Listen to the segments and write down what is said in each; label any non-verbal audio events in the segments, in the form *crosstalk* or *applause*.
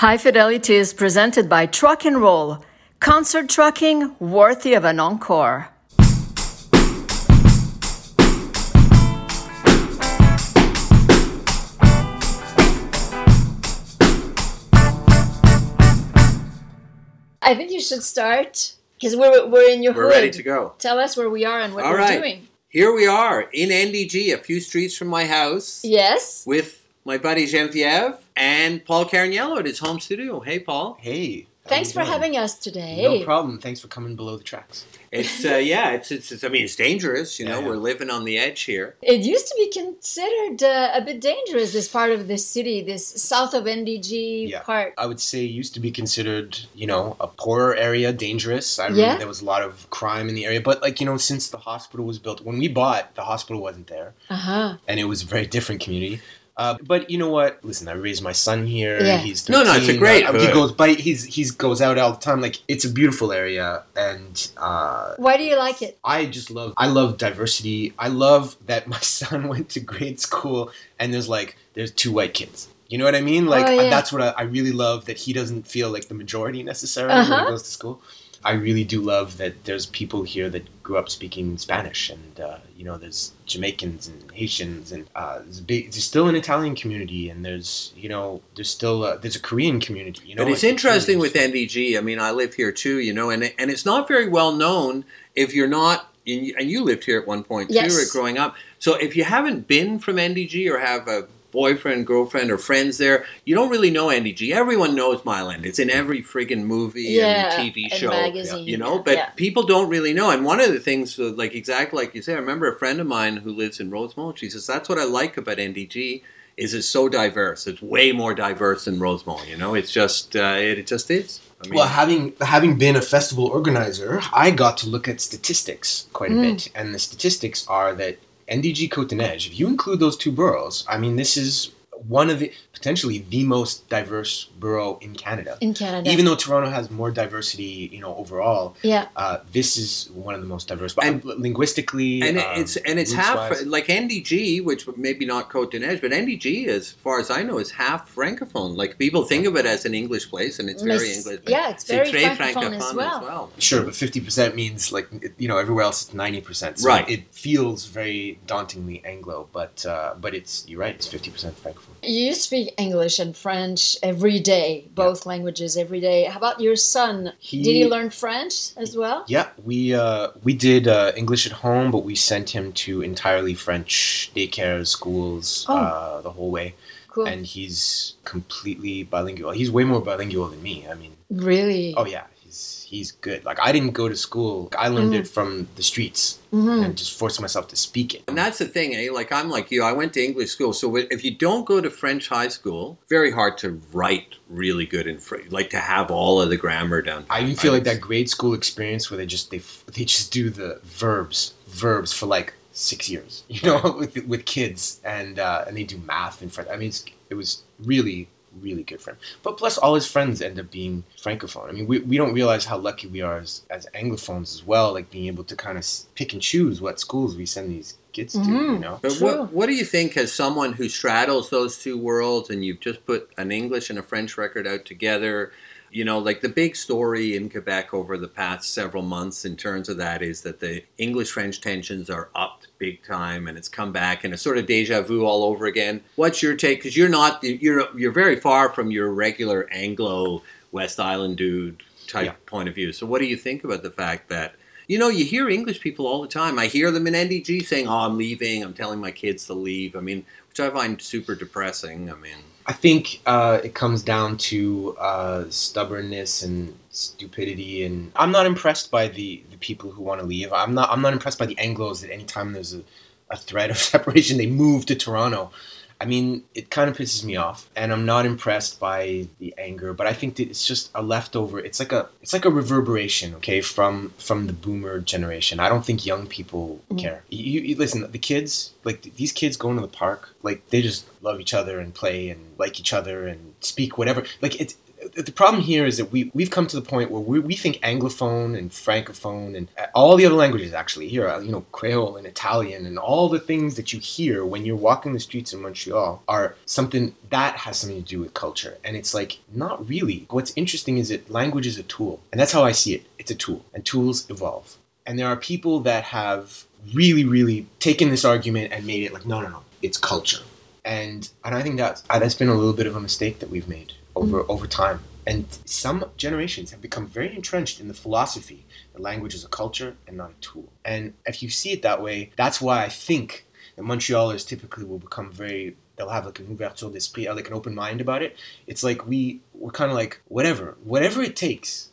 High Fidelity is presented by Truck and Roll, concert trucking worthy of an encore. I think you should start because we're we're in your We're hood. ready to go. Tell us where we are and what All we're right. doing. Here we are in NDG, a few streets from my house, Yes. with my buddy Genevieve and Paul Cargnello at his home studio. Hey, Paul. Hey. Thanks for doing? having us today. No problem. Thanks for coming below the tracks. It's uh, yeah, it's, it's it's I mean it's dangerous. You know, Yeah, yeah. we're living on the edge here. It used to be considered uh, a bit dangerous, this part of the city, this south of NDG Yeah. part. I would say used to be considered, you know, a poorer area, dangerous. I remember Yeah. there was a lot of crime in the area. But, like, you know, since the hospital was built, when we bought, the hospital wasn't there. Uh huh. And it was a very different community. Uh, but you know what? Listen, I raised my son here. Yeah. He's No, no, it's a great Uh, he goes by. He's he's goes out all the time. Like it's a beautiful area, and uh, Why do you like it? I just love I love diversity. I love that my *laughs* son went to grade school and there's like there's two white kids. You know what I mean? Like Oh, yeah. that's what I, I really love that he doesn't feel like the majority necessarily when Uh-huh. he goes to school. I really do love that there's people here that grew up speaking Spanish and uh, you know there's Jamaicans and Haitians and uh, there's, a big, there's still an Italian community and there's you know there's still a, there's a Korean community. You know, but it's like, interesting with NDG. I mean, I live here too. You know, and and it's not very well known if you're not. And you, and you lived here at one point too, Yes. or growing up. So if you haven't been from NDG or have a boyfriend, girlfriend, or friends there, you don't really know NDG. Everyone knows Mile End. It's in every friggin' movie Yeah, and TV and show. magazine, You know, but yeah. people don't really know. And one of the things, like exactly like you say, I remember a friend of mine who lives in Rosemont. She says that's what I like about NDG is it's so diverse. It's way more diverse than Rosemont. You know, it's just uh, it, it just is. I mean, well, having having been a festival organizer, I got to look at statistics quite a Mm. bit, and the statistics are that NDG Côte-des-Neiges, if you include those two boroughs, I mean, this is one of the potentially the most diverse borough in Canada. In Canada. Even though Toronto has more diversity, you know, overall, yeah. uh, this is one of the most diverse. But And- linguistically, and um, it's and it's half roots-wise. like NDG, which maybe not Côte-des-Neiges, but NDG, as far as I know, is half francophone. Like people think of it as an English place, and it's very Miss- English. but yeah, it's c'est very très francophone as well. Sure, but fifty percent means like you know everywhere else it's ninety percent. So Right. It feels very dauntingly Anglo, but uh, but it's you're right. It's fifty percent francophone. You speak English and French every day, both languages every day. How about your son? He- Did he learn French as well? Yeah, we uh, we did uh, English at home, but we sent him to entirely French daycare schools Oh. uh, the whole way, Cool. and he's completely bilingual. He's way more bilingual than me. I mean, really? oh yeah, he's he's good. Like I didn't go to school. I learned Mm. it from the streets Mhm. and just forced myself to speak it. And that's the thing, eh? Like I'm like you. I went to English school, so if you don't go to French high school, very hard to write really good in French. Like to have all of the grammar down. I even feel like that grade school experience where they just they they just do the verbs verbs for like six years, *laughs* you know, with with kids and uh, and they do math in French. I mean, it's, it was really really good for him. But plus, all his friends end up being francophone. I mean, we, we don't realize how lucky we are as, as anglophones as well, like being able to kind of pick and choose what schools we send these kids to. You Mhm. know, But True. what what do you think as someone who straddles those two worlds and you've just put an English and a French record out together? You know, like the big story in Quebec over the past several months in terms of that is that the English French tensions are up big time and it's come back and it's sort of deja vu all over again. What's your take? Because you're not you're you're very far from your regular Anglo West Island dude type Yeah. point of view. So what do you think about the fact that you know, you hear English people all the time. I hear them in NDG saying, "Oh, I'm leaving. I'm telling my kids to leave." I mean, which I find super depressing. I mean, I think uh, it comes down to uh, stubbornness and stupidity, and I'm not impressed by the, the people who want to leave. I'm not I'm not impressed by the Anglo's that anytime there's a, a threat of *laughs* separation, they move to Toronto. I mean, it kind of pisses me off, and I'm not impressed by the anger. But I think that it's just a leftover. It's like a it's like a reverberation, okay, from from the boomer generation. I don't think young people Mhm. care. You, you listen, the kids like these kids going to the park, like they just love each other and play and like each other and speak whatever. Like it's the problem here is that we we've come to the point where we, we think anglophone and francophone and all the other languages actually here uh, you know creole and italian and all the things that you hear when you're walking the streets in montreal are something that has something to do with culture. And it's like not really. What's interesting is that language is a tool. And that's how i see it. It's a tool. And tools evolve. And there are people that have really really taken this argument and made it like no no no. It's culture. And and I think that uh, that's been a little bit of a mistake that we've made over mm. over time. And some generations have become very entrenched in the philosophy that language is a culture and not a tool. And if you see it that way, that's why I think that Montrealers typically will become very they'll have like an ouverture d'esprit, like an open mind about it. It's like we we're kind of like whatever, whatever it takes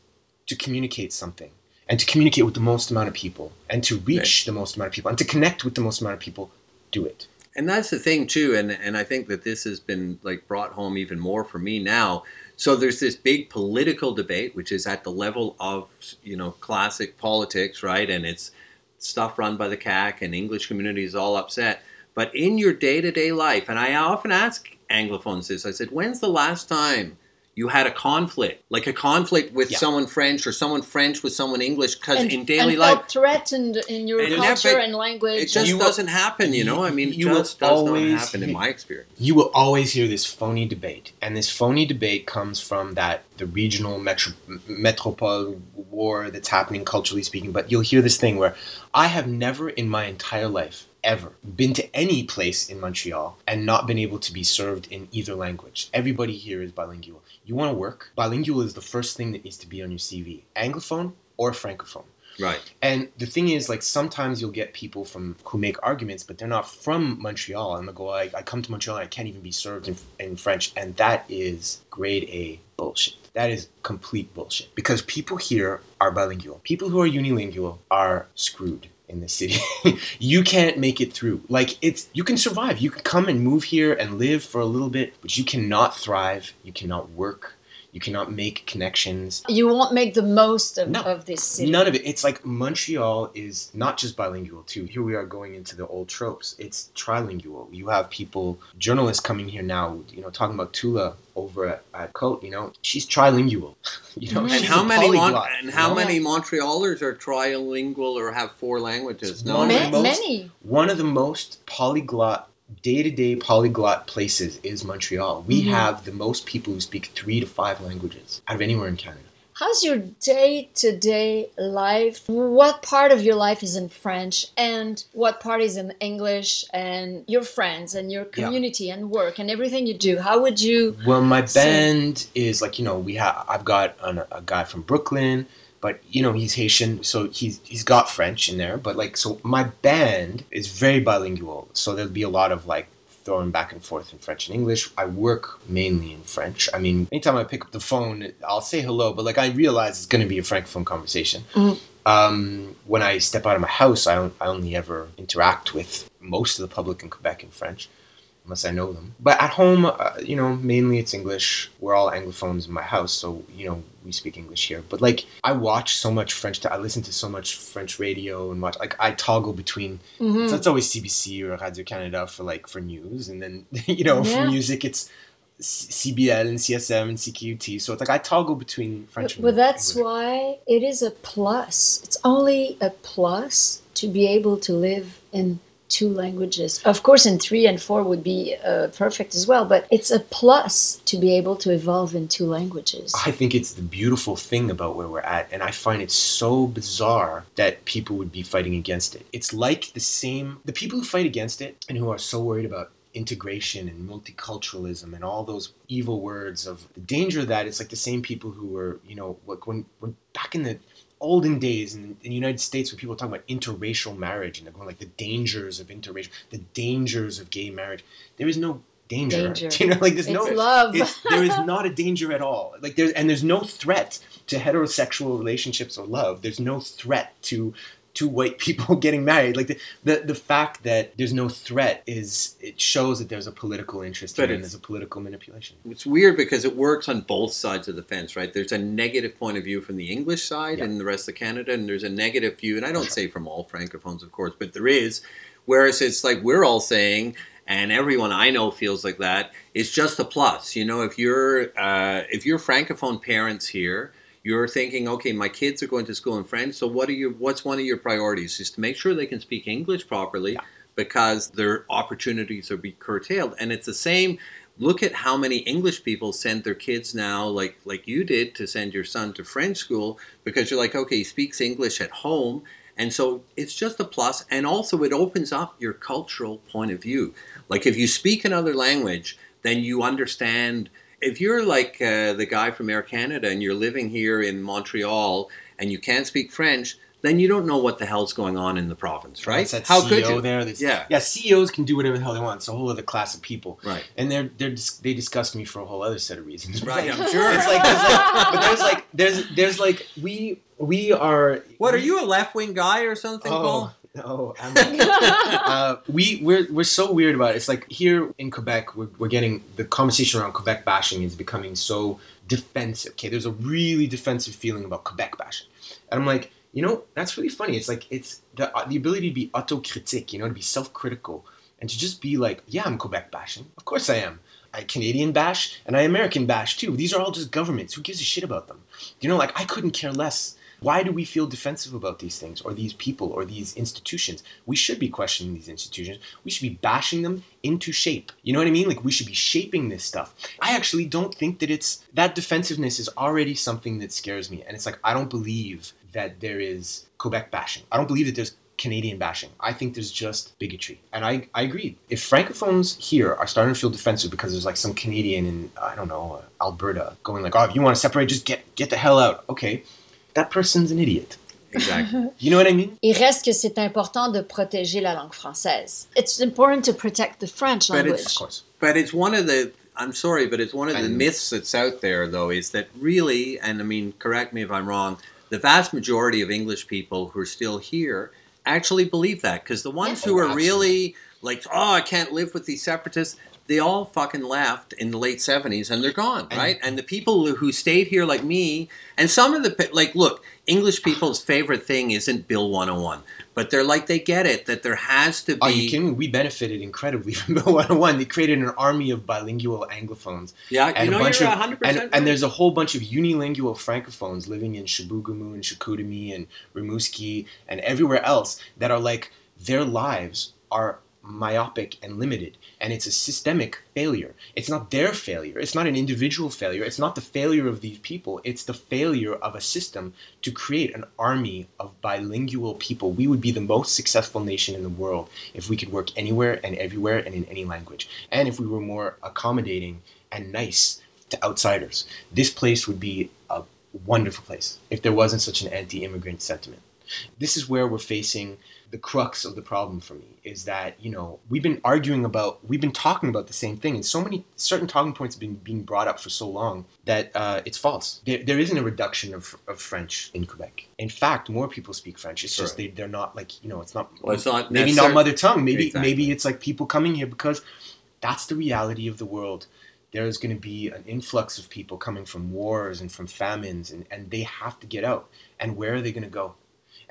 to communicate something and to communicate with the most amount of people and to reach right. the most amount of people and to connect with the most amount of people, do it and that's the thing too and and i think that this has been like brought home even more for me now. So there's this big political debate which is at the level of you know classic politics right? And it's stuff run by the CAQ and english community is all upset. But in your day-to-day life and i often ask anglophones this i said when's the last time you had a conflict, like a conflict with yeah. someone French or someone French with someone English, because in daily and life, felt threatened in your and culture and language. It just you doesn't will, happen, you know. I mean, you just does always, not happen in my experience. You will always hear this phony debate, and this phony debate comes from that the regional metro, metropole war that's happening culturally speaking. But you'll hear this thing where I have never in my entire life ever been to any place in Montreal and not been able to be served in either language. Everybody here is bilingual. You want to work? Bilingual is the first thing that needs to be on your CV. Anglophone or francophone. Right. And the thing is, like sometimes you'll get people from who make arguments, but they're not from Montreal, and they'll go, "I, I come to Montreal, and I can't even be served in, in French," and that is grade A bullshit. That is complete bullshit because people here are bilingual. People who are unilingual are screwed in the city. *laughs* you can't make it through. Like it's you can survive. You can come and move here and live for a little bit, but you cannot thrive. You cannot work. You cannot make connections. You won't make the most of, no, of this city. None of it. It's like Montreal is not just bilingual too. Here we are going into the old tropes. It's trilingual. You have people, journalists coming here now, you know, talking about Tula over at, at Cote, you know, she's trilingual. *laughs* you know, mm-hmm. and how many Mon- and how no. many Montrealers are trilingual or have four languages? No, many. One of the most polyglot day to day polyglot places is Montreal. We mm-hmm. have the most people who speak three to five languages out of anywhere in Canada. How's your day to day life? What part of your life is in French and what part is in English and your friends and your community yeah. and work and everything you do? How would you? Well, my band is like, you know, we have, I've got an, a guy from Brooklyn but you know he's Haitian, so he's he's got French in there. But like, so my band is very bilingual, so there'll be a lot of like throwing back and forth in French and English. I work mainly in French. I mean, anytime I pick up the phone, I'll say hello, but like I realize it's going to be a francophone conversation. Mm-hmm. Um, when I step out of my house, I, I only ever interact with most of the public in Quebec in French unless I know them. But at home, uh, you know, mainly it's English. We're all Anglophones in my house, so you know we speak English here. But like, I watch so much French. T- I listen to so much French radio and watch. Like, I toggle between. Mm-hmm. So it's always CBC or Radio Canada for like for news, and then *laughs* you know yeah. for music it's. CIBL and CISM and CKUT. So it's like I toggle between French. But, but that's English. why it is a plus. It's only a plus to be able to live in two languages. Of course, in three and four would be uh, perfect as well, but it's a plus to be able to evolve in two languages. I think it's the beautiful thing about where we're at, and I find it so bizarre that people would be fighting against it. It's like the same, the people who fight against it and who are so worried about integration and multiculturalism and all those evil words of the danger of that it's like the same people who were you know like when when back in the olden days in, in, the United States when people talk about interracial marriage and they're going like the dangers of interracial, the dangers of gay marriage. There is no danger. *laughs* danger. You know, like there's it's no love. There is *laughs* not a danger at all. Like there's and there's no threat to heterosexual relationships or love. There's no threat to two white *laughs* people getting married. Like the, the, the fact that there's no threat is it shows that there's a political interest but here and there's a political manipulation. It's weird because it works on both sides of the fence, right? There's a negative point of view from the English side yeah. and the rest of Canada, and there's a negative view, and I don't say from all francophones, of course, but there is. Whereas it's like we're all saying, and everyone I know feels like that. It's just a plus. You know, if you're uh, if you're francophone parents here, you're thinking, okay, my kids are going to school in French. So what are your what's one of your priorities? Is to make sure they can speak English properly, because their opportunities are be curtailed. And it's the same. Look at how many English people send their kids now, like like you did, to send your son to French school because you're like, okay, he speaks English at home. And so it's just a plus, and also it opens up your cultural point of view. Like if you speak another language, then you understand. If you're like uh, the guy from Air Canada and you're living here in Montreal and you can't speak French, then you don't know what the hell's going on in the province, right? That How CEO could you? there? Yeah. yeah. CEOs can do whatever the hell they want. It's a whole other class of people, Right. and they're they're they disgust me for a whole other set of reasons. Right, I'm sure. It's like, there's like but there's like there's there's like we we are. What are you a left wing guy or something, Paul? Oh, no, I'm, *laughs* uh, we we're we're so weird about it. It's like here in Quebec, we're, we're getting the conversation around Quebec bashing is becoming so defensive. Okay, there's a really defensive feeling about Quebec bashing, and I'm like, you know, that's really funny. It's like it's the uh, the ability to be autocritique, you know, to be self-critical, and to just be like, yeah, I'm Quebec bashing. Of course I am. I Canadian bash and I American bash too. These are all just governments. Who gives a shit about them? You know, like I couldn't care less. Why do we feel defensive about these things or these people or these institutions? We should be questioning these institutions. We should be bashing them into shape. You know what I mean? Like we should be shaping this stuff. I actually don't think that it's that defensiveness is already something that scares me. And it's like I don't believe that there is Quebec bashing. I don't believe that there's Canadian bashing. I think there's just bigotry. And I, I agree. If francophones here are starting to feel defensive because there's like some Canadian in, I don't know, Alberta going like, oh, if you want to separate, just get, get the hell out. Okay. That person's an idiot. Exactly. *laughs* You know what I mean? Il reste que c'est important de protéger la langue française. It's important to protect the French But language. it's- Of course. But it's one of the. I'm sorry, but it's one of the And- myths that's out there, though, is that really, and I mean, correct me if I'm wrong, the vast majority of English people who are still here actually believe that. Because the ones Yeah. who Oh, are really like, oh, I can't live with these separatists, they all fucking left in the late 70s and they're gone, And- right? And the people who stayed here, like me, and some of the, like, look, English people's favorite thing isn't Bill 101, but they're like, they get it that there has to be. Are you kidding me? We benefited incredibly *laughs* from Bill 101. They created an army of bilingual Anglophones. Yeah, you and know, a bunch you're of 100% and, right. and there's a whole bunch of unilingual francophones living in Chibougamau and Chicoutimi and Rimouski and everywhere else that are like their lives are myopic and limited and it's a systemic failure. It's not their failure. It's not an individual failure. It's not the failure of these people. It's the failure of a system to create an army of bilingual people. We would be the most successful nation in the world if we could work anywhere and everywhere and in any language and if we were more accommodating and nice to outsiders. This place would be a wonderful place if there wasn't such an anti-immigrant sentiment. This is where we're facing the crux of the problem for me is that you know we've been arguing about we've been talking about the same thing and so many certain talking points have been being brought up for so long that uh, it's false. There, there isn't a reduction of, of french in quebec. In fact more people speak french. It's just they, they're not like you know it's not Well, it's not maybe not mother tongue. Maybe Exactly. maybe it's like people coming here because that's the reality of the world. There's going to be an influx of people coming from wars and from famines and, and they have to get out. And where are they going to go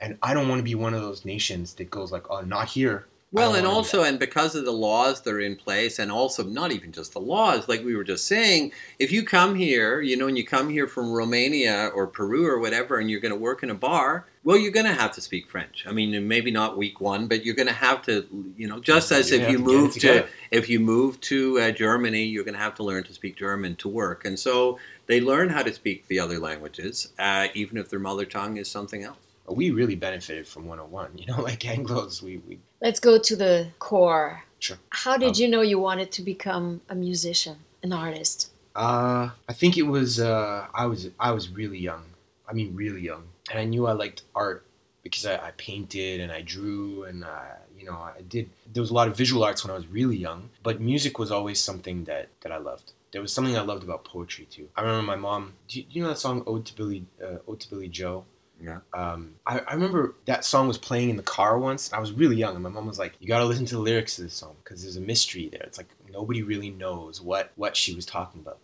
and i don't want to be one of those nations that goes like oh not here Well, and also, and because of the laws that are in place, and also not even just the laws, like we were just saying, if you come here, you know, and you come here from Romania or Peru or whatever, and you're going to work in a bar, well, you're going to have to speak French. I mean, maybe not week one, but you're going to have to, you know, just as You're if you to move to, if you move to uh, Germany, you're going to have to learn to speak German to work, and so they learn how to speak the other languages, uh, even if their mother tongue is something else. We really benefited from 101 you know *laughs* like anglos we, we Let's go to the core. Sure. How did Um, you know you wanted to become a musician, an artist? Uh, I think it was uh, I was I was really young. I mean, really young, and I knew I liked art because I, I painted and I drew and uh, you know I did. There was a lot of visual arts when I was really young, but music was always something that that I loved. There was something I loved about poetry too. I remember my mom. Do you, do you know that song "Ode to Billie"? Uh, "Ode to Billie Joe." Yeah. Um, I, I remember that song was playing in the car once. And I was really young, and my mom was like, "You got to listen to the lyrics to this song because there's a mystery there. It's like nobody really knows what what she was talking about."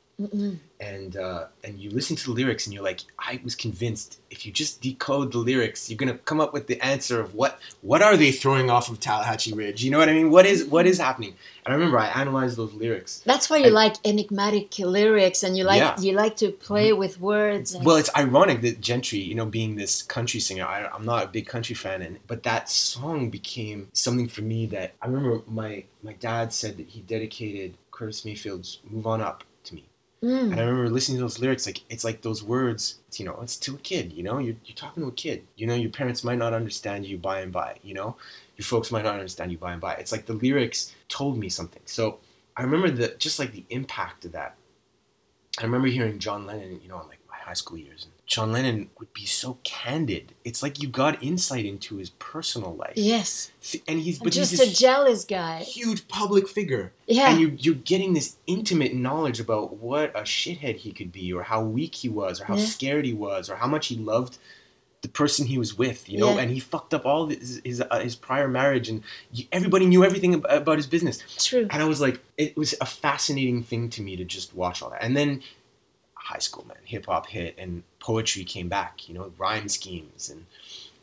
And uh, and you listen to the lyrics and you're like, I was convinced if you just decode the lyrics, you're gonna come up with the answer of what what are they throwing off of Tallahatchie Ridge? You know what I mean? What is what is happening? And I remember I analyzed those lyrics. That's why you I- like enigmatic lyrics, and you like Yeah. you like to play with words. And Well, it's ironic that Gentry, you know, being this country singer, I, I'm not a big country fan, and but that song became something for me that I remember my my dad said that he dedicated Curtis Mayfield's "Move On Up". Mm. And I remember listening to those lyrics, like it's like those words, you know, it's to a kid, you know, you're, you're talking to a kid. You know, your parents might not understand you by and by, you know, your folks might not understand you by and by. It's like the lyrics told me something. So I remember the just like the impact of that. I remember hearing John Lennon, you know, in like my high school years. And John Lennon would be so candid. It's like you got insight into his personal life. yes, And he's but just he's a jealous guy. huge public figure Yeah, and you, you're getting this intimate knowledge about what a shithead he could be or how weak he was or how Yeah. scared he was or how much he loved the person he was with you know Yeah. and he fucked up all his his, uh, his prior marriage and you, everybody knew everything ab- about his business true. and i was like it was a fascinating thing to me to just watch all that and then high school man hip hop hit and poetry came back you know rhyme schemes and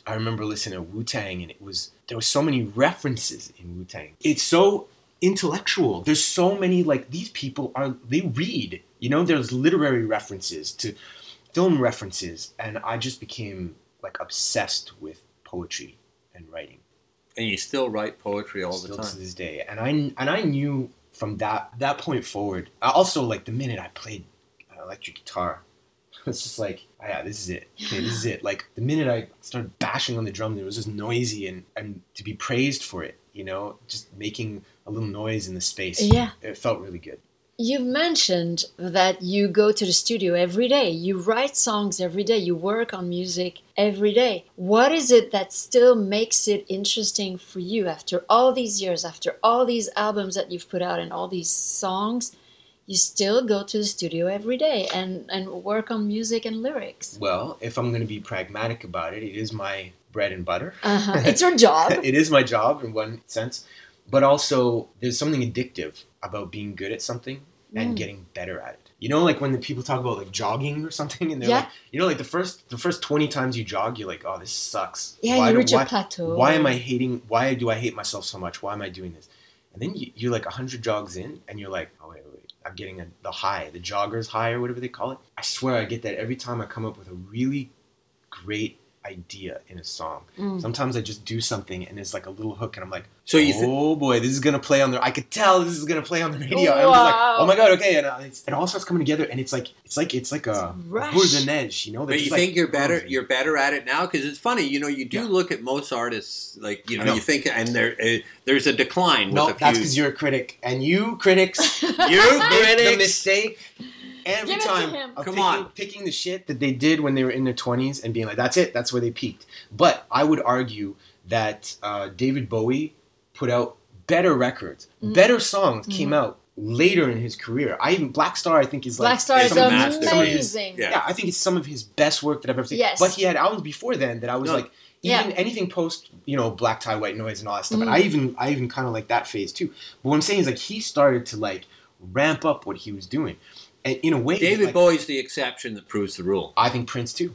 I remember listening to Wu Tang, and it was there were so many references in Wu Tang. It's so intellectual. There's so many like these people are they read. You know, there's literary references to film references, and I just became like obsessed with poetry and writing And you still write poetry all the still to time. this day. And I and I knew from that that point forward. Also, like the minute I played electric guitar, *laughs* it's just like, oh, yeah, this is it. Okay, this is it. Like the minute I started bashing on the drum, it was just noisy and and to be praised for it. You know, just making a little noise in the space. Yeah. it felt really good. You mentioned that you go to the studio every day. You write songs every day. You work on music every day. What is it that still makes it interesting for you after all these years, after all these albums that you've put out and all these songs? You still go to the studio every day and, and work on music and lyrics. Well, if I'm going to be pragmatic about it, it is my bread and butter. Uh-huh. *laughs* It's your job. *laughs* it is my job in one sense, but also there's something addictive about being good at something and Mm. getting better at it. You know, like when the people talk about like jogging or something, and they're Yeah. like, you know, like the first the first twenty times you jog, you're like, oh, this sucks. Yeah, why you do- reach why, a plateau. Why am I hating? Why do I hate myself so much? Why am I doing this? And then you, you're like hundred jogs in, and you're like, oh wait, wait. I'm getting a, the high, the jogger's high, or whatever they call it. I swear, I get that every time I come up with a really great idea in a song. Mm. Sometimes I just do something and it's like a little hook, and I'm like, So you thi- oh boy, this is gonna play on the. I could tell this is gonna play on the radio. And I'm just like, oh my god, okay, and uh, it's, it all starts coming together, and it's like it's like it's like a Rush. boule de neige, you know. They're But you just like think you're better? frozen. You're better at it now because it's funny. You know, you do Yeah. look at most artists like you know, know. You think, and there uh, there's a decline no, with a that's because you're a critic, and you critics *laughs* you make the critics. mistake every Give it to time him. of Come picking, on. picking the shit that they did when they were in their 20s and being like, that's it, that's where they peaked. But I would argue that uh, David Bowie put out better records, Mm. better songs came Mm-hmm. out later in his career. I even Blackstar, I think is like Blackstar is a masterpiece. amazing. Yeah. yeah, I think it's some of his best work that I've ever seen. Yes. But he had albums before then that I was No. like, even Yeah. anything post, you know, Black Tie, White Noise, and all that stuff. And Mhm. I even, I even kind of like that phase too. But what I'm saying is like he started to like ramp up what he was doing, and in a way, David like, Bowie's the exception that proves the rule. I think Prince too.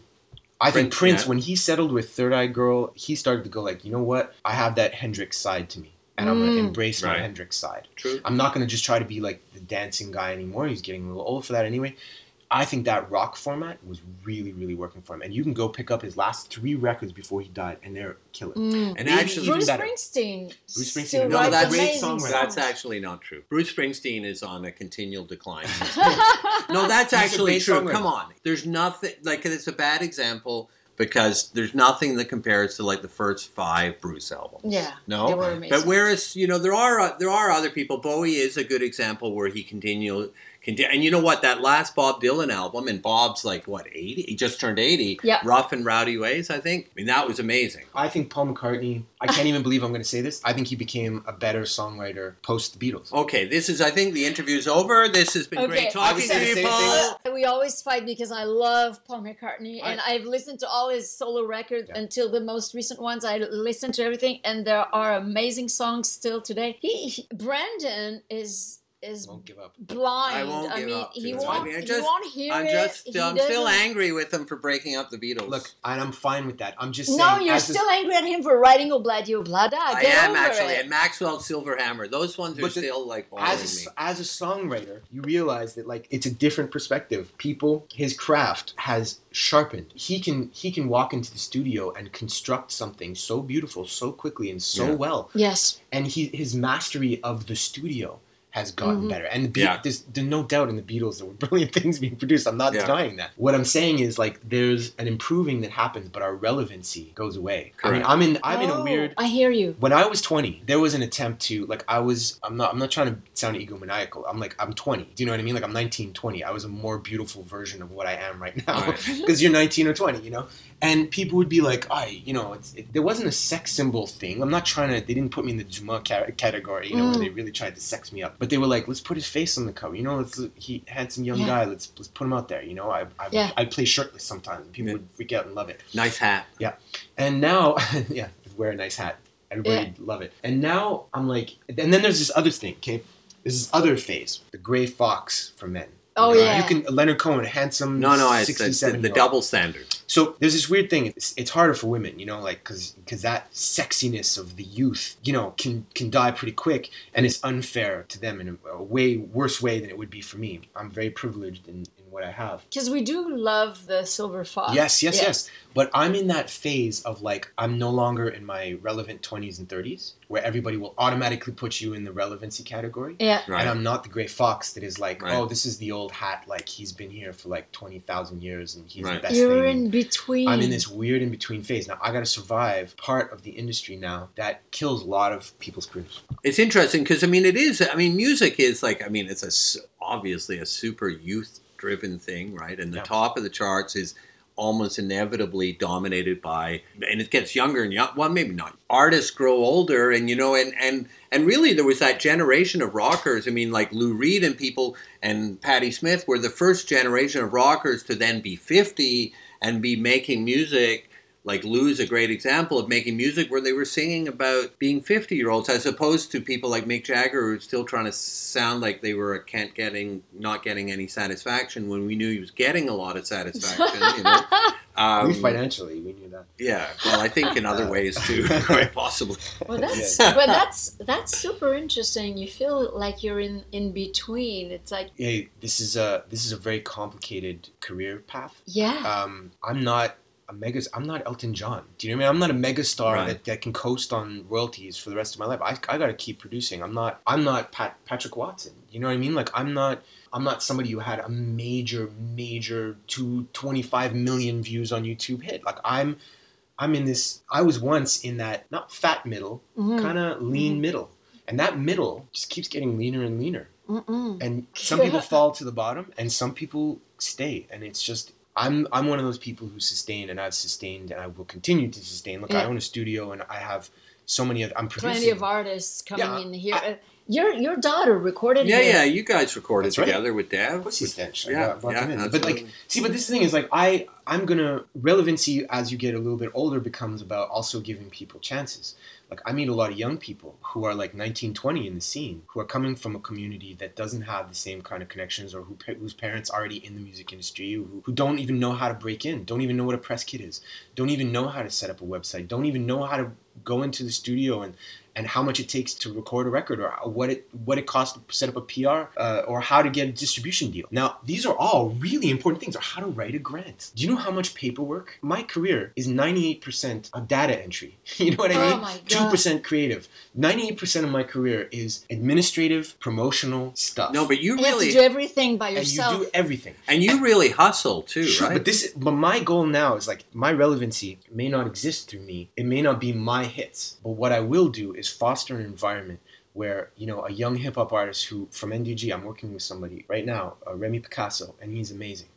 I think Prince, Prince, yeah. when he settled with Third Eye Girl, he started to go like, you know what? I have that Hendrix side to me, and I'm gonna Mm. embrace my Hendrix side. True. I'm not gonna just try to be like the dancing guy anymore. He's getting a little old for that anyway. I think that rock format was really, really working for him. And you can go pick up his last three records before he died, and they're killer. Mm. And Maybe actually, Bruce better. Springsteen. Bruce Springsteen, no, that's- Great songwriter. that's actually not true. Bruce Springsteen is on a continual decline. no, *laughs* *laughs* No, that's actually true. songwriter. Come on. There's nothing like it's a bad example because there's nothing that compares to like the first five Bruce albums. Yeah, No. they were amazing. But whereas you know there are uh, there are other people. Bowie is a good example where he continue continue. And you know what? That last Bob Dylan album, and Bob's like what eighty? He just turned eighty. Yeah. Rough and Rowdy Ways. I think. I mean that was amazing. I think Paul McCartney. I can't even believe I'm going to say this. I think he became a better songwriter post the Beatles. Okay, this is. I think the interview's over. This has been Okay, great talking was to you, Paul. same we always fight because I love Paul McCartney and I- I've listened to all his solo records Yeah. until the most recent ones. I listened to everything and there are amazing songs still today. He, he- Brandon is is Won't give up. blind. I won't give mean, up. he won't. fine. I'm he just- won't hear I'm it. just, He I'm still doesn't- angry with him for breaking up the Beatles. Look, and I'm fine with that. I'm just saying. No, you're as a- still angry at him for writing oh, Ob-La-Di, Ob-La-Da. I Get am actually, it. and Maxwell Silver Hammer. Those ones are But the- still like bothering as a, me. as a songwriter, you realize that like it's a different perspective. People, his craft has sharpened. He can he can walk into the studio and construct something so beautiful, so quickly, and so Yeah. well. Yes. And he his mastery of the studio has gotten Mhm. better. And the Be- Yeah. there's, there's no doubt in the Beatles there were *laughs* brilliant things being produced. I'm not Yeah. denying that. What I'm saying is like there's an improving that happens, but our relevancy goes away. I mean, I'm in I'm in a Oh, weird I hear you. when I was 20, there was an attempt to like I was I'm not I'm not trying to sound egomaniacal. I'm like I'm 20. Do you know what I mean? Like I'm 19, 20. I was a more beautiful version of what I am right now Right. *laughs* because you're 19 or 20, you know. And people would be like, "I, you know, it's, it, there wasn't a sex symbol thing. I'm not trying to. They didn't put me in the Juma ca- category, you know, Mm. where they really tried to sex me up. But they were like, let's put his face on the cover. You know, let's he handsome young Yeah. guy. Let's let's put him out there. You know, I I Yeah. I play shirtless sometimes. and People Yeah. would freak out and love it. nice hat. Yeah, and now, *laughs* yeah, wear a nice hat. Everybody love it. And now I'm like, and then there's this other thing, okay? There's this other phase, the gray fox for men. Oh, You yeah. You can Leonard Cohen, handsome, No, no, it's, it's the, the double standard. So there's this weird thing. It's, it's harder for women, you know, like because because that sexiness of the youth, you know, can can die pretty quick, and it's unfair to them in a, a way worse way than it would be for me. I'm very privileged in, in what I have. Because we do love the silver fox. Yes, yes, yes. But I'm in that phase of like I'm no longer in my relevant 20s and 30s, where everybody will automatically put you in the relevancy category. Yeah. Right. And I'm not the gray fox that is like, Right. oh, this is the old hat, like he's been here for like 20,000 years and he's Right. the best You're thing. in between. I'm in this weird in between phase. Now I got to survive part of the industry now that kills a lot of people's careers. It's interesting because I mean, it is. I mean, music is like. I mean, it's a obviously a super youth driven thing, right? And the Yeah. top of the charts is almost inevitably dominated by, and it gets younger and young. Well, maybe not. Artists grow older, and you know, and and and really, there was that generation of rockers. I mean, like Lou Reed and people, and Patti Smith were the first generation of rockers to then be fifty and be making music like Lou's a great example of making music where they were singing about being 50 year olds as opposed to people like Mick Jagger who are still trying to sound like they were can't getting not getting any satisfaction when we knew he was getting a lot of satisfaction you know At *laughs* um, least financially, we knew that. yeah well I think in other ways too *laughs* *laughs* quite possibly Well, that's but that's that's super interesting. You feel like you're in in between. It's like Hey, this is a this is a very complicated career path. yeah, um, I'm not a mega. I'm not Elton John. Do you know what I mean? I'm not a mega star Right. that, that can coast on royalties for the rest of my life. I, I got to keep producing. I'm not. I'm not Pat, Patrick Watson. You know what I mean? Like I'm not. I'm not somebody who had a major, major two, 25 million views on YouTube hit. Like I'm. I'm in this. I was once in that not fat middle, Mhm. kind of lean middle, and that middle just keeps getting leaner and leaner Mm-mm. and some people *laughs* fall to the bottom and some people stay and it's just i'm i'm one of those people who sustain and i've sustained and i will continue to sustain. Look i own a studio and i have so many other i'm producing plenty of artists coming Yeah, in here. I- Uh, your your daughter recorded. yeah here. yeah you guys recorded That's right. together with Dev Pussy stench. I yeah got- yeah them in. but like, see, but this thing is like, I, I'm gonna relevancy as you get a little bit older becomes about also giving people chances. Like I meet a lot of young people who are like 19, 20 in the scene, who are coming from a community that doesn't have the same kind of connections, or who whose parents already in the music industry, who, who don't even know how to break in, don't even know what a press kit is, don't even know how to set up a website, don't even know how to go into the studio and and how much it takes to record a record or what it what it costs to set up a PR uh, or how to get a distribution deal. Now, these are all really important things or how to write a grant. Do you know how much paperwork? My career is 98% of data entry. *laughs* You know what I Oh mean? my God. 2% creative. 98% of my career is administrative, promotional stuff. no but you You have really to do everything by and you yourself. do everything. and you really hustle too Sure, right but this, but my goal now is like my relevancy may not exist through me. It may not be my hits, but what I will do is foster an environment where you know a young hip hop artist who from NDG, I'm working with somebody right now, uh, Remy Picasso, and he's amazing,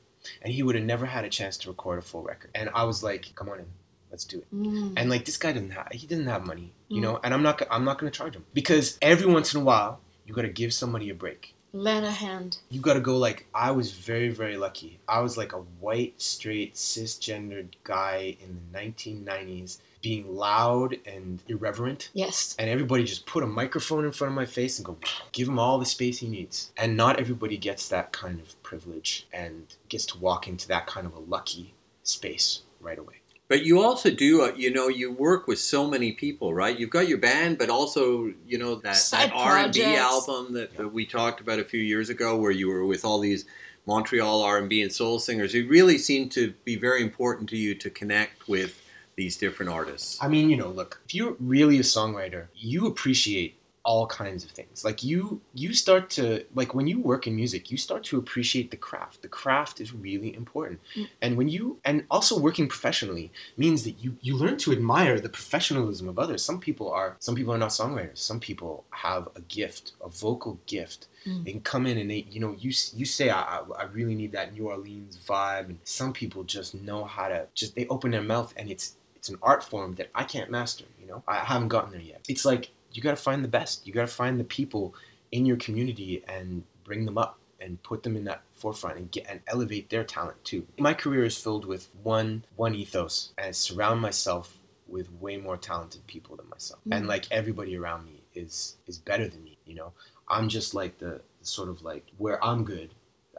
and he would have never had a chance to record a full record. And I was like, come on in, let's do it. Mm. And like this guy doesn't have, he doesn't have money, you know, and I'm not, I'm not gonna charge him because every once in a while you gotta give somebody a break Lend a hand. you got to go like I was very very lucky. I was like a white straight cisgendered guy in the 1990s being loud and irreverent. Yes. And everybody just put a microphone in front of my face and go, give him all the space he needs. And not everybody gets that kind of privilege and gets to walk into that kind of a lucky space right away. But you also do, uh, you know, you work with so many people, right? You've got your band, but also, you know, that, Side that R&B album that, that we talked about a few years ago, where you were with all these Montreal R&B and soul singers. It really seemed to be very important to you to connect with these different artists. I mean, you know, look, if you're really a songwriter, you appreciate all kinds of things. Like you you start to like when you work in music, you start to appreciate the craft. The craft is really important. Mm. And when you and also working professionally means that you you learn to admire the professionalism of others. Some people are some people are not songwriters. Some people have a gift, a vocal gift. Mm. They can come in and they, you know, you you say I, I I really need that New Orleans vibe, and some people just know how to just they open their mouth and it's it's an art form that I can't master. You know, I haven't gotten there yet. It's like you got to find the best. You got to find the people in your community and bring them up and put them in that forefront and get and elevate their talent too. My career is filled with one one ethos, and I surround myself with way more talented people than myself, and Mm. like everybody around me is is better than me. You know, I'm just like the, the sort of like where I'm good.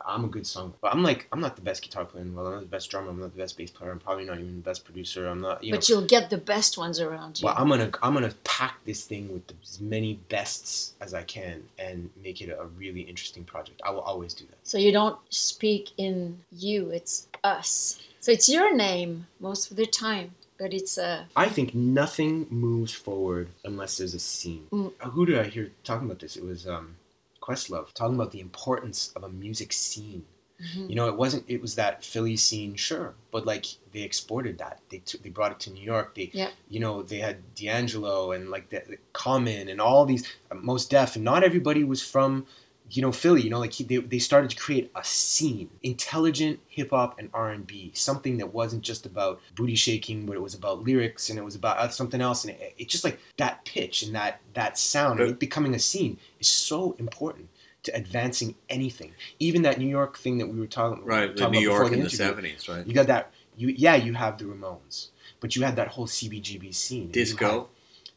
I'm a good song, but I'm like I'm not the best guitar player in the world. I'm not the best drummer. I'm not the best bass player. I'm probably not even the best producer. I'm not. You know, but you'll get the best ones around you. well, I'm gonna I'm gonna pack this thing with as many bests as I can and make it a really interesting project. I will always do that. So you don't speak in you, it's us. So it's your name most of the time, but it's uh, a I think nothing moves forward unless there's a scene. Mm. Uh, Who did I hear talking about this? It was um, Questlove talking about the importance of a music scene. Mhm. You know, it wasn't. It was that Philly scene, sure, but like they exported that. They took, they brought it to New York. They, Yeah. you know, they had D'Angelo and like the, the Common and all these uh, Mos Def, and not everybody was from, you know, Philly. You know, like he, they they started to create a scene, intelligent hip hop and R and B, something that wasn't just about booty shaking, but it was about lyrics and it was about uh, something else, and it, it just like that pitch and that that sound, and it becoming a scene is so important. To advancing anything, even that New York thing that we were talking, Right, the New about before York in the '70s, right? You got that. You yeah, you have the Ramones, but you had that whole CBGB scene. and you had- Disco.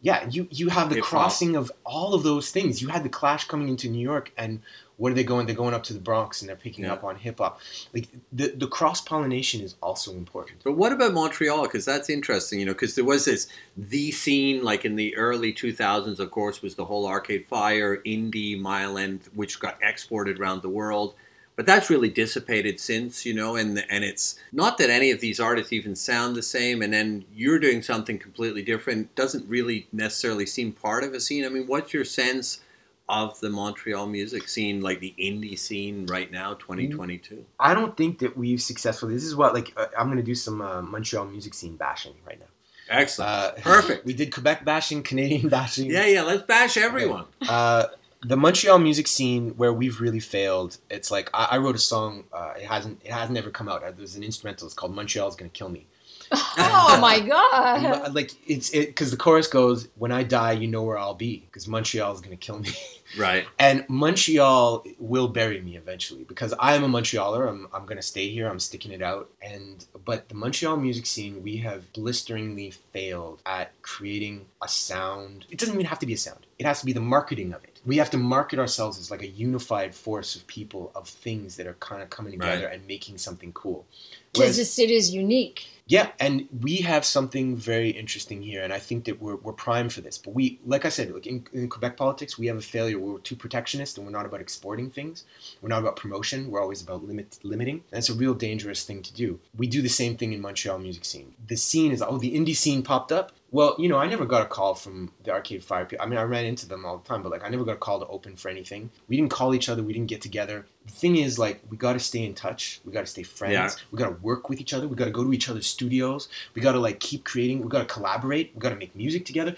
Yeah, you you have the crossing of all of those things. You had the Clash coming into New York, and where are they going? They're going up to the Bronx, and they're picking Yeah. up on hip hop. Like the the cross pollination is also important. But what about Montreal? Because that's interesting, you know, because there was this the scene like in the early 2000s, of course, was the whole Arcade Fire, indie, Mile End, which got exported around the world. But that's really dissipated since, you know, and and it's not that any of these artists even sound the same. And then you're doing something completely different. Doesn't really necessarily seem part of a scene. I mean, what's your sense of the Montreal music scene, like the indie scene right now, 2022? I don't think that we've successfully. This is what like uh, I'm gonna do some uh, Montreal music scene bashing right now. Excellent, Uh, *laughs* perfect. We did Quebec bashing, Canadian *laughs* bashing. Yeah, yeah. Let's bash everyone. Uh, the Montreal music scene where we've really failed. It's like I, I wrote a song. Uh, it hasn't. It hasn't ever come out. Uh, There's an instrumental. It's called "Montreal's Gonna Kill Me." oh my god! *laughs* Mo- like it's it because the chorus goes, "When I die, you know where I'll be," because Montreal's gonna kill me. *laughs* Right. And Montreal will bury me eventually because I am a Montrealer. I'm, I'm gonna stay here. I'm sticking it out. And but the Montreal music scene, we have blisteringly failed at creating a sound. It doesn't even have to be a sound. It has to be the marketing of it. We have to market ourselves as like a unified force of people of things that are kind of coming together Right. and making something cool. Because the city is unique. Yeah, and we have something very interesting here, and I think that we're, we're primed for this. But we, like I said, like in, in Quebec politics, we have a failure. We're too protectionist, and we're not about exporting things. We're not about promotion. We're always about limit limiting. And it's a real dangerous thing to do. We do the same thing in Montreal music scene. The scene is oh, the indie scene popped up. Well, you know, I never got a call from the Arcade Fire. people. I mean, I ran into them all the time, but like, I never got a call to open for anything. We didn't call each other. We didn't get together. The thing is, like, we got to stay in touch. We got to stay friends. Yeah. We got to work with each other. We got to go to each other's studios. We got to like keep creating. We got to collaborate. We got to make music together.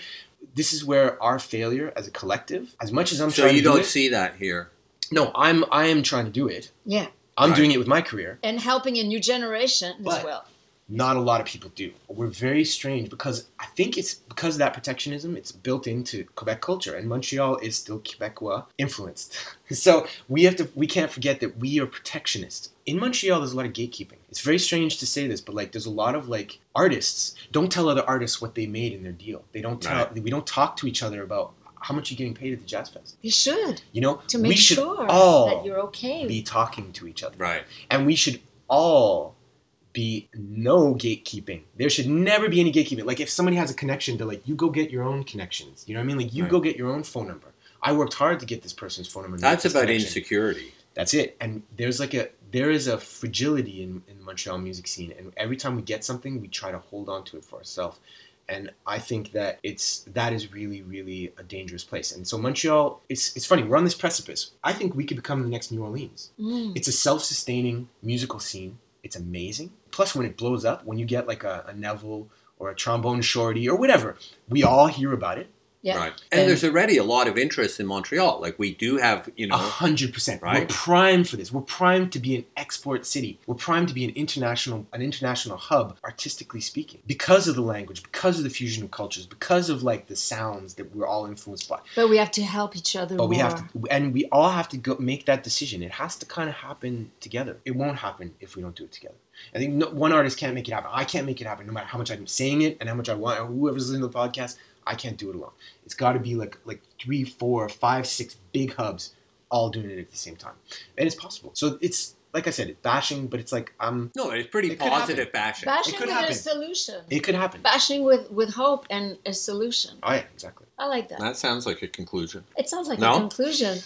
This is where our failure as a collective, as much as I'm So trying you to do So you don't it, see that here. no, I'm I am trying to do it. Yeah. I'm Right. doing it with my career. And helping a new generation But- as well. Not a lot of people do. We're very strange because I think it's because of that protectionism. It's built into Quebec culture, and Montreal is still Quebecois influenced. *laughs* so we have to. We can't forget that we are protectionist. In Montreal, there's a lot of gatekeeping. It's very strange to say this, but like, there's a lot of like artists don't tell other artists what they made in their deal. They don't tell. Right. We don't talk to each other about how much you're getting paid at the Jazz Fest. You should You know, to make we should sure all that you're okay. be talking to each other Right. and we should all be no gatekeeping. There should never be any gatekeeping. Like if somebody has a connection, they're like, you go get your own connections. You know what I mean? Like you Right. go get your own phone number. I worked hard to get this person's phone number. That's about connection. insecurity. That's it. And there's like a there is a fragility in, in the Montreal music scene. And every time we get something, we try to hold on to it for ourselves. And I think that it's that is really, really a dangerous place. And so Montreal, it's it's funny, we're on this precipice. I think we could become the next New Orleans. Mm. It's a self-sustaining musical scene. It's amazing. Plus, when it blows up, when you get like a, a Neville or a trombone shorty or whatever, we all hear about it. Yeah. Right. And, And- there's already a lot of interest in Montreal. Like we do have, you A know, hundred percent. Right. We're Right. primed for this. We're primed to be an export city. We're primed to be an international an international hub, artistically speaking, because of the language, because of the fusion of cultures, because of like the sounds that we're all influenced by. But we have to help each other But more. we have to, and we all have to go make that decision. It has to kind of happen together. It won't happen if we don't do it together. I think no, one artist can't make it happen. I can't make it happen, no matter how much I'm saying it and how much I want. Whoever's listening to the podcast, I can't do it alone. It's got to be like like three, four, five, six big hubs all doing it at the same time, and it's possible. So it's like I said, it's bashing, but it's like um, no, it's pretty It positive bashing. Bashing could with happen. a solution. it could happen. Bashing with, with hope and a solution. Oh yeah, exactly. I like that. That sounds like a conclusion. It sounds like No? a conclusion.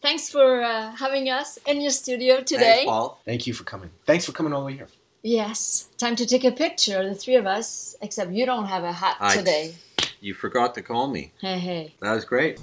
Thanks for uh, having us in your studio today. Thanks, today. Paul. Thank you for coming. Thanks for coming all the way here. yes, time to take a picture, of the three of us, except you don't have a hat I- today. You forgot to call me. Hey, hey. That was great.